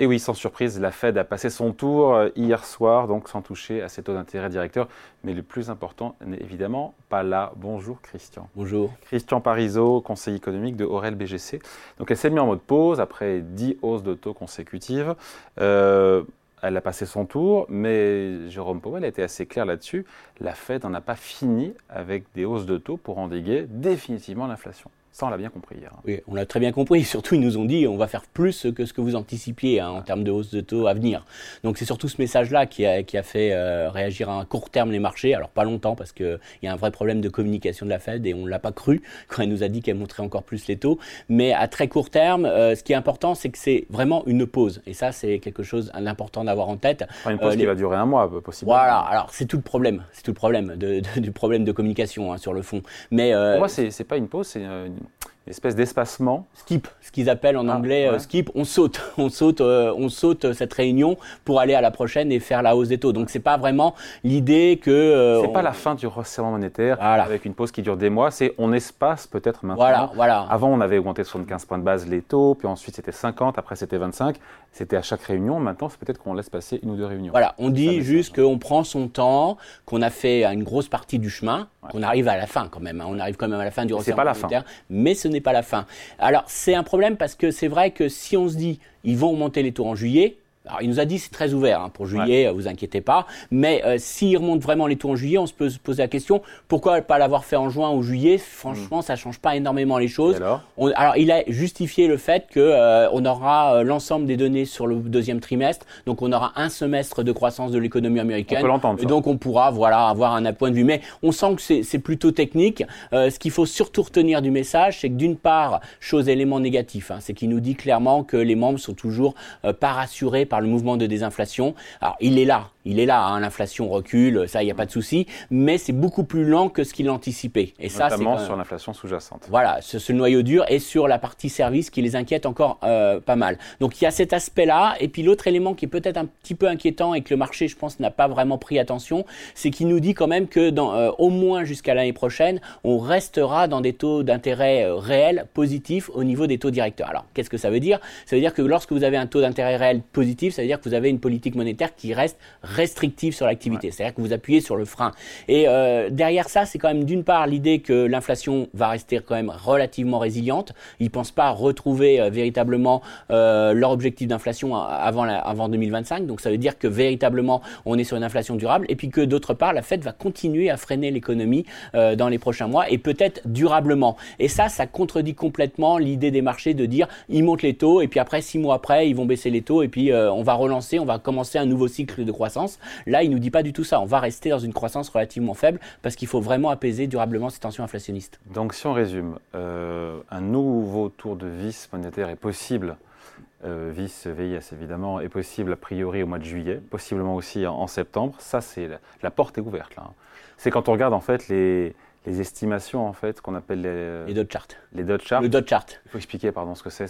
Et oui, sans surprise, la Fed a passé son tour euh, hier soir, donc sans toucher à ses taux d'intérêt directeurs. Mais le plus important n'est évidemment pas là. Bonjour Christian. Bonjour. Christian Parizeau, conseiller économique de Aurel BGC. Donc elle s'est mise en mode pause après 10 hausses de taux consécutives. Euh, elle a passé son tour, mais Jérôme Powell a été assez clair là-dessus. La Fed n'en a pas fini avec des hausses de taux pour endiguer définitivement l'inflation. Ça, on l'a bien compris hier. Oui, on l'a très bien compris. Surtout, ils nous ont dit on va faire plus que ce que vous anticipiez hein, en termes de hausse de taux à venir. Donc, c'est surtout ce message-là qui a, qui a fait euh, réagir à un court terme les marchés. Alors, pas longtemps, parce qu'il y a un vrai problème de communication de la Fed et on ne l'a pas cru quand elle nous a dit qu'elle montrait encore plus les taux. Mais à très court terme, euh, ce qui est important, c'est que c'est vraiment une pause. Et ça, c'est quelque chose d'important d'avoir en tête. une pause euh, qui va durer un mois, possiblement. Voilà, alors c'est tout le problème. C'est tout le problème de, du problème de communication hein, sur le fond. Mais, Pour moi, c'est pas une pause, c'est une espèce d'espacement. Skip, ce qu'ils appellent en ah, anglais euh, skip, on saute, on saute, euh, on saute cette réunion pour aller à la prochaine et faire la hausse des taux. Donc c'est pas vraiment l'idée que. Euh, c'est pas la fin du resserrement monétaire avec une pause qui dure des mois. C'est on espace peut-être maintenant. Voilà, voilà. Avant on avait augmenté de 75 points de base les taux, puis ensuite c'était 50, après c'était 25. C'était à chaque réunion. Maintenant c'est peut-être qu'on laisse passer une ou deux réunions. Voilà, on dit juste qu'on prend son temps, qu'on a fait une grosse partie du chemin, qu'on arrive à la fin quand même. Hein. On arrive quand même à la fin du resserrement monétaire, mais ce n'est pas la fin. Alors c'est un problème parce que c'est vrai que si on se dit ils vont augmenter les taux en juillet, alors, il nous a dit c'est très ouvert hein, pour juillet, ouais. vous inquiétez pas. Mais euh, s'il remonte vraiment les taux en juillet, on se peut se poser la question pourquoi pas l'avoir fait en juin ou juillet? Franchement, ça ça change pas énormément les choses. Alors, alors, il a justifié le fait que euh, on aura euh, l'ensemble des données sur le deuxième trimestre, donc on aura un semestre de croissance de l'économie américaine. On peut l'entendre. Et donc on pourra voilà avoir un point de vue. Mais on sent que c'est plutôt technique. Euh, ce qu'il faut surtout retenir du message, c'est que d'une part, chose élément négatif, hein, c'est qu'il nous dit clairement que les membres sont toujours pas rassurés par le mouvement de désinflation. Alors, il est là, il est là, hein, l'inflation recule, ça, il n'y a pas de souci, mais c'est beaucoup plus lent que ce qu'il anticipait. Et Notamment ça, sur l'inflation sous-jacente. Voilà, ce, ce, noyau dur et sur la partie service qui les inquiète encore euh, pas mal. Donc, il y a cet aspect-là, et puis l'autre élément qui est peut-être un petit peu inquiétant et que le marché, je pense, n'a pas vraiment pris attention, c'est qu'il nous dit quand même que dans, euh, au moins jusqu'à l'année prochaine, on restera dans des taux d'intérêt euh, réels positifs au niveau des taux directeurs. Alors, qu'est-ce que ça veut dire? Ça veut dire que lorsque vous avez un taux d'intérêt réel positif, ça veut dire que vous avez une politique monétaire qui reste restrictive sur l'activité. C'est-à-dire que vous appuyez sur le frein. Et euh, derrière ça, c'est quand même d'une part l'idée que l'inflation va rester quand même relativement résiliente. Ils ne pensent pas retrouver euh, véritablement euh, leur objectif d'inflation avant, avant 2025. Donc ça veut dire que véritablement on est sur une inflation durable. Et puis que d'autre part, la Fed va continuer à freiner l'économie dans les prochains mois et peut-être durablement. Et ça, ça contredit complètement l'idée des marchés de dire ils montent les taux et puis après six mois après ils vont baisser les taux et puis on va relancer, on va commencer un nouveau cycle de croissance. Là, il nous dit pas du tout ça. On va rester dans une croissance relativement faible parce qu'il faut vraiment apaiser durablement ces tensions inflationnistes. Donc, si on résume, euh, un nouveau tour de vis monétaire est possible. Euh, vis VIS évidemment est possible a priori au mois de juillet, possiblement aussi en, septembre. Ça, c'est la, porte est ouverte là. C'est quand on regarde en fait les, les estimations en fait qu'on appelle les, les dot charts. Les dot charts. Le dot chart. Il faut expliquer pardon ce que c'est.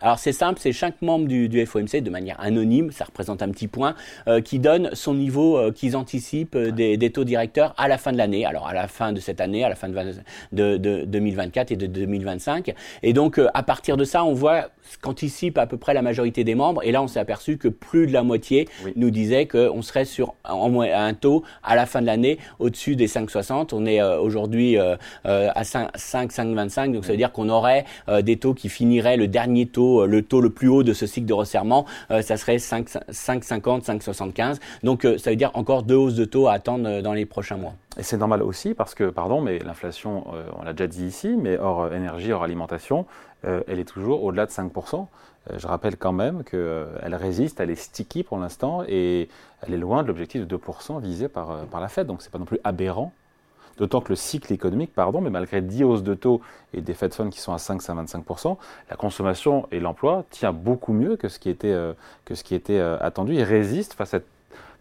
Alors c'est simple, c'est chaque membre du, du, FOMC de manière anonyme, ça représente un petit point, euh, qui donne son niveau euh, qu'ils anticipent euh, des, des, taux directeurs à la fin de l'année. Alors à la fin de cette année, à la fin de, de, de 2024 et de 2025. Et donc à partir de ça, on voit qu'anticipe à peu près la majorité des membres. Et là, on s'est aperçu que plus de la moitié nous disait qu'on serait sur un taux à la fin de l'année au-dessus des 5,60. On est aujourd'hui à 5, 5,25. Donc ça veut dire qu'on aurait des taux qui finiraient le dernier taux euh, le taux le plus haut de ce cycle de resserrement, euh, ça serait 5,50, 5,75. Donc euh, ça veut dire encore deux hausses de taux à attendre dans les prochains mois. Et c'est normal aussi parce que, pardon, mais l'inflation, on l'a déjà dit ici, mais hors énergie, hors alimentation, elle est toujours au-delà de 5%. je rappelle quand même qu'elle résiste, elle est sticky pour l'instant et elle est loin de l'objectif de 2% visé par, la Fed. Donc c'est pas non plus aberrant D'autant que le cycle économique, pardon, mais malgré 10 hausses de taux et des Fed Funds qui sont à 5 à 25%, la consommation et l'emploi tient beaucoup mieux que ce qui était, euh, ce euh, attendu et résiste face à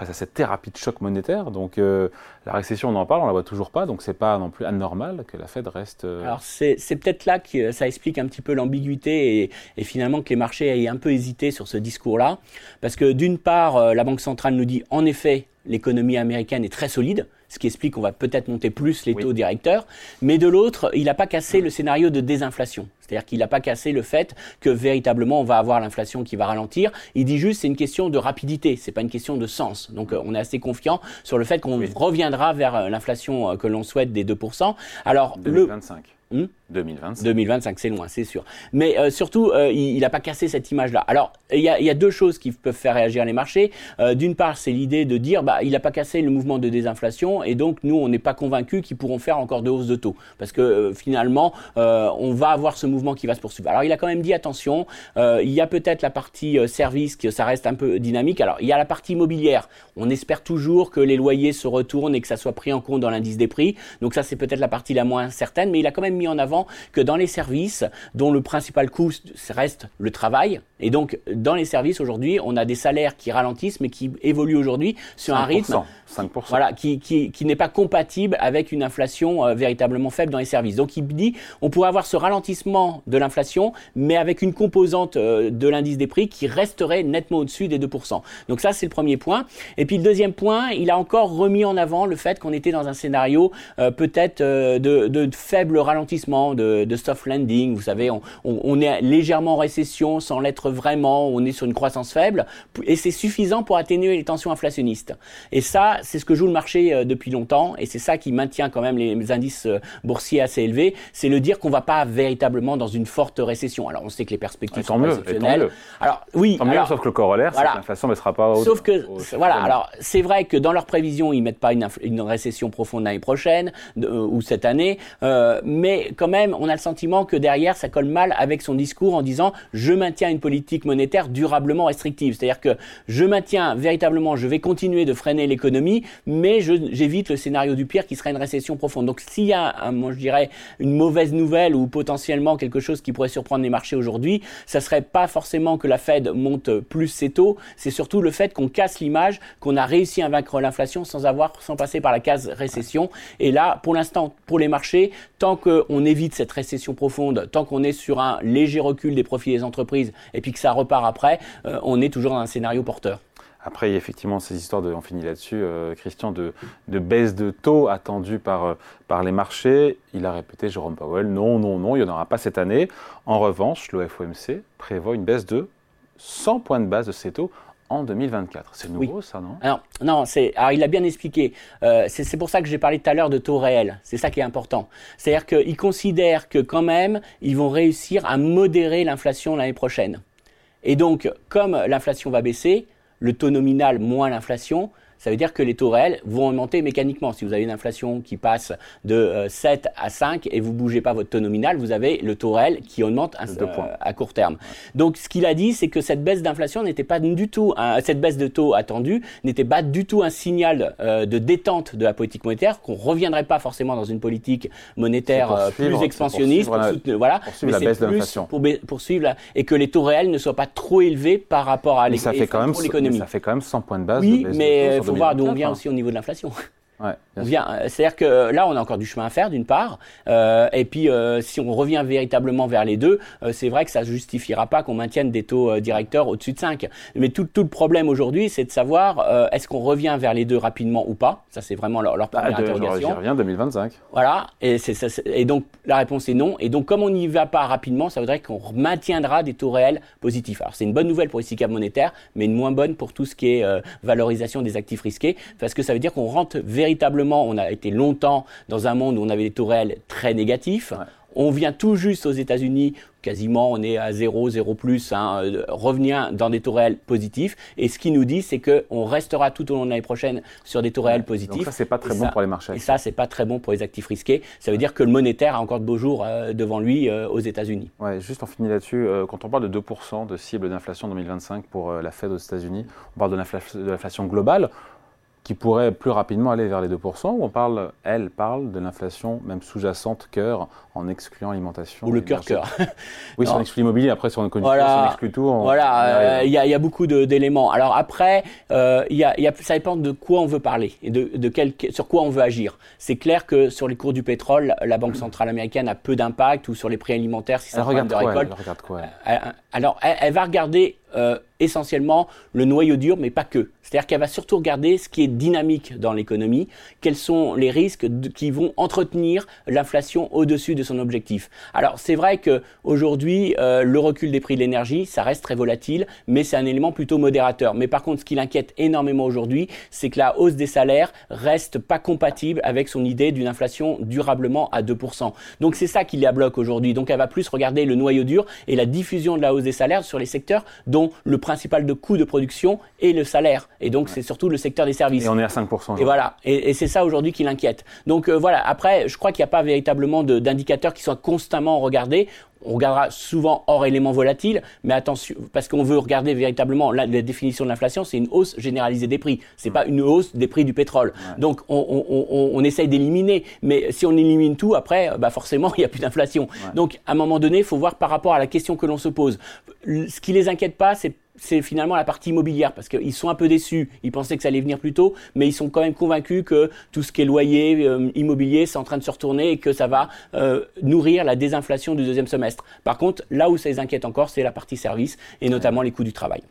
face à cette thérapie de choc monétaire. Donc euh, la récession, on en parle, on la voit toujours pas, donc c'est pas non plus anormal que la Fed reste. Alors c'est peut-être là que ça explique un petit peu l'ambiguïté et, et, finalement que les marchés aient un peu hésité sur ce discours-là, parce que d'une part, la Banque centrale nous dit en effet l'économie américaine est très solide, ce qui explique qu'on va peut-être monter plus les taux directeurs, mais de l'autre, il n'a pas cassé le scénario de désinflation. C'est-à-dire qu'il n'a pas cassé le fait que véritablement on va avoir l'inflation qui va ralentir. Il dit juste c'est une question de rapidité, c'est pas une question de sens. Donc euh, on est assez confiant sur le fait qu'on reviendra vers euh, l'inflation que l'on souhaite des 2%. Alors 2025. Le... 2025. 2025, c'est loin, c'est sûr. Mais euh, surtout, euh, il n'a pas cassé cette image-là. Alors, il y, a, deux choses qui peuvent faire réagir les marchés. Euh, d'une part, c'est l'idée de dire, bah, il n'a pas cassé le mouvement de désinflation, et donc nous, on n'est pas convaincus qu'ils pourront faire encore de hausse de taux, parce que finalement, on va avoir ce mouvement qui va se poursuivre. Alors, il a quand même dit attention. il y a peut-être la partie service que ça reste un peu dynamique. Alors, il y a la partie immobilière. On espère toujours que les loyers se retournent et que ça soit pris en compte dans l'indice des prix. Donc ça, c'est peut-être la partie la moins certaine, mais il a quand même mis en avant que dans les services, dont le principal coût reste le travail, et donc dans les services aujourd'hui, on a des salaires qui ralentissent, mais qui évoluent aujourd'hui sur un rythme 5%. Voilà, qui, qui, qui n'est pas compatible avec une inflation euh, véritablement faible dans les services. Donc il dit, on pourrait avoir ce ralentissement de l'inflation, mais avec une composante euh, de l'indice des prix qui resterait nettement au-dessus des 2%. Donc ça, c'est le premier point. Et puis le deuxième point, il a encore remis en avant le fait qu'on était dans un scénario euh, peut-être de, de, faible ralentissement, de, de, soft landing. Vous savez, on, on, est légèrement en récession sans l'être vraiment. On est sur une croissance faible et c'est suffisant pour atténuer les tensions inflationnistes. Et ça, c'est ce que joue le marché euh, depuis longtemps et c'est ça qui maintient quand même les indices euh, boursiers assez élevés. C'est le dire qu'on va pas véritablement dans une forte récession. Alors on sait que les perspectives sont mieux, exceptionnelles. Alors oui, tant mieux, sauf que le corollaire, c'est que l'inflation ne sera pas. sauf que voilà. Alors c'est vrai que dans leurs prévisions, ils mettent pas une, une récession profonde l'année prochaine euh, ou cette année, mais quand même, on a le sentiment que derrière, ça colle mal avec son discours en disant je maintiens une politique monétaire durablement restrictive. C'est-à-dire que je maintiens véritablement, je vais continuer de freiner l'économie mais j'évite le scénario du pire qui serait une récession profonde. Donc s'il y a, moi je dirais, une mauvaise nouvelle ou potentiellement quelque chose qui pourrait surprendre les marchés aujourd'hui, ça serait pas forcément que la Fed monte plus ses taux, c'est surtout le fait qu'on casse l'image qu'on a réussi à vaincre l'inflation sans avoir, sans passer par la case récession. Et là, pour l'instant, pour les marchés, tant qu'on évite cette récession profonde, tant qu'on est sur un léger recul des profits des entreprises et puis que ça repart après, euh, on est toujours dans un scénario porteur. Après, il y a effectivement ces histoires de, on finit là-dessus, euh, Christian, de, de, baisse de taux attendue par, euh, par les marchés. Il a répété, Jérôme Powell, non, non, non, il n'y en aura pas cette année. En revanche, le FOMC prévoit une baisse de 100 points de base de ces taux en 2024. C'est nouveau, ça, non? Alors, Non, c'est, alors il a bien expliqué. Euh, c'est, pour ça que j'ai parlé tout à l'heure de taux réels. C'est ça qui est important. C'est-à-dire qu'il considère que quand même, ils vont réussir à modérer l'inflation l'année prochaine. Et donc, comme l'inflation va baisser, le taux nominal moins l'inflation, ça veut dire que les taux réels vont augmenter mécaniquement. Si vous avez une inflation qui passe de 7 euh, à 5 et vous bougez pas votre taux nominal, vous avez le taux réel qui augmente à, euh, à court terme. Donc ce qu'il a dit, c'est que cette baisse d'inflation n'était pas du tout, cette baisse de taux attendue n'était pas du tout un signal euh, de détente de la politique monétaire, qu'on reviendrait pas forcément dans une politique monétaire plus expansionniste, pour voilà, mais la baisse de Pour poursuivre et que les taux réels ne soient pas trop élevés par rapport à l'économie. Ça fait quand même 100 points de base. Oui, de baisse mais faut voir d'où on vient aussi au niveau de l'inflation. Ouais, euh, C'est-à-dire que là, on a encore du chemin à faire, d'une part. Euh, et puis, euh, si on revient véritablement vers les deux, euh, c'est vrai que ça ne justifiera pas qu'on maintienne des taux euh, directeurs au-dessus de 5. Mais tout, tout le problème aujourd'hui, c'est de savoir euh, est-ce qu'on revient vers les deux rapidement ou pas? Ça, c'est vraiment leur, leur bah, première bah, interrogation. revient 2025. Voilà. Et, c'est, et donc, la réponse est non. Et donc, comme on n'y va pas rapidement, ça voudrait qu'on maintiendra des taux réels positifs. Alors, c'est une bonne nouvelle pour les SICAV monétaires, mais une moins bonne pour tout ce qui est valorisation des actifs risqués, parce que ça veut dire qu'on rentre véritablement, on a été longtemps dans un monde où on avait des taux réels très négatifs. On vient tout juste aux États-Unis, quasiment on est à 0, 0 plus, hein, euh, revenir dans des taux réels positifs. Et ce qui nous dit, c'est qu'on restera tout au long de l'année prochaine sur des taux réels positifs. Donc ça, c'est pas très bon pour les marchés. Et ça, c'est pas très bon pour les actifs risqués. Ça veut dire que le monétaire a encore de beaux jours euh, devant lui euh, aux États-Unis. Ouais, juste on finit là-dessus. quand on parle de 2% de cible d'inflation en 2025 pour la Fed aux États-Unis, on parle de l'inflation globale qui pourrait plus rapidement aller vers les 2%, ou on parle, elle parle de l'inflation même sous-jacente cœur en excluant l'alimentation. Ou le cœur-cœur. oui, si on exclut l'immobilier, après si on, voilà, on exclut tout. voilà, euh, il y, y, a beaucoup d'éléments. Alors après, euh, y a, y a, ça dépend de quoi on veut parler et de, de quel, sur quoi on veut agir. C'est clair que sur les cours du pétrole, la Banque centrale américaine a peu d'impact, ou sur les prix alimentaires, si ça elle regarde de récolte. Elle regarde quoi? Alors, elle, va regarder euh, essentiellement le noyau dur, mais pas que. C'est-à-dire qu'elle va surtout regarder ce qui est dynamique dans l'économie, quels sont les risques qui vont entretenir l'inflation au-dessus de son objectif. Alors c'est vrai que aujourd'hui euh, le recul des prix de l'énergie, ça reste très volatile, mais c'est un élément plutôt modérateur. Mais par contre, ce qui l'inquiète énormément aujourd'hui, c'est que la hausse des salaires reste pas compatible avec son idée d'une inflation durablement à 2%. Donc c'est ça qui la bloque aujourd'hui. Donc elle va plus regarder le noyau dur et la diffusion de la hausse des salaires sur les secteurs dont le principal de coût de production est le salaire. Et donc, c'est surtout le secteur des services. Et on est à 5%. Et voilà. Et, c'est ça aujourd'hui qui l'inquiète. Donc, euh, voilà. Après, je crois qu'il n'y a pas véritablement d'indicateurs qui soient constamment regardés on regardera souvent hors éléments volatiles, mais attention, parce qu'on veut regarder véritablement la, définition de l'inflation, c'est une hausse généralisée des prix. C'est pas une hausse des prix du pétrole. Donc on, essaye d'éliminer, mais si on élimine tout, après, bah forcément, il n'y a plus d'inflation. Donc à un moment donné, il faut voir par rapport à la question que l'on se pose. Ce qui les inquiète pas, c'est c'est finalement la partie immobilière parce qu'ils sont un peu déçus. Ils pensaient que ça allait venir plus tôt, mais ils sont quand même convaincus que tout ce qui est loyer, euh, immobilier, c'est en train de se retourner et que ça va euh, nourrir la désinflation du deuxième semestre. Par contre, là où ça les inquiète encore, c'est la partie service et notamment les coûts du travail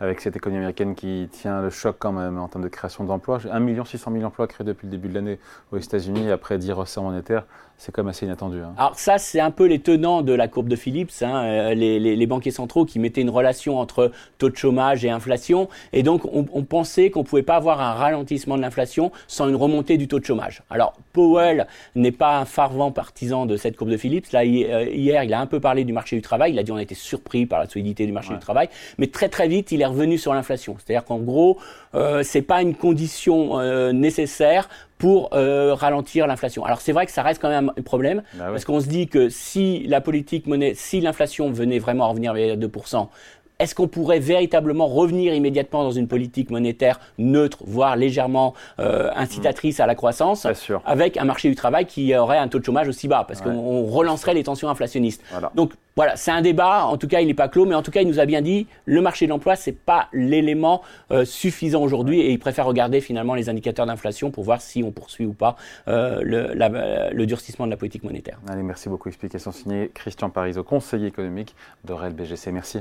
avec cette économie américaine qui tient le choc quand même en termes de création d'emplois. 1 600 000 emplois créés depuis le début de l'année aux États-Unis après 10 resserres monétaires c'est quand même assez inattendu. Hein. Alors ça, c'est un peu les tenants de la courbe de Phillips, hein, euh, les, banquiers centraux qui mettaient une relation entre taux de chômage et inflation. Et donc, on, pensait qu'on ne pouvait pas avoir un ralentissement de l'inflation sans une remontée du taux de chômage. Alors, Powell n'est pas un fervent partisan de cette courbe de Phillips. Là, euh, hier, il a un peu parlé du marché du travail. Il a dit on a été surpris par la solidité du marché du travail. Mais très, très vite, il est revenu sur l'inflation. C'est-à-dire qu'en gros, euh, c'est pas une condition euh, nécessaire pour euh, ralentir l'inflation. Alors c'est vrai que ça reste quand même un problème bah parce qu'on se dit que si la politique monnaie, si l'inflation venait vraiment à revenir vers 2%, est-ce qu'on pourrait véritablement revenir immédiatement dans une politique monétaire neutre, voire légèrement euh, incitatrice à la croissance, avec un marché du travail qui aurait un taux de chômage aussi bas, parce qu'on relancerait les tensions inflationnistes. Donc voilà, c'est un débat. En tout cas, il n'est pas clos, mais en tout cas, il nous a bien dit le marché de l'emploi, c'est pas l'élément euh, suffisant aujourd'hui, et il préfère regarder finalement les indicateurs d'inflation pour voir si on poursuit ou pas euh, le, le, durcissement de la politique monétaire. Allez, merci beaucoup. Explication signée Christian Parizeau, conseiller économique de REL BGC. Merci.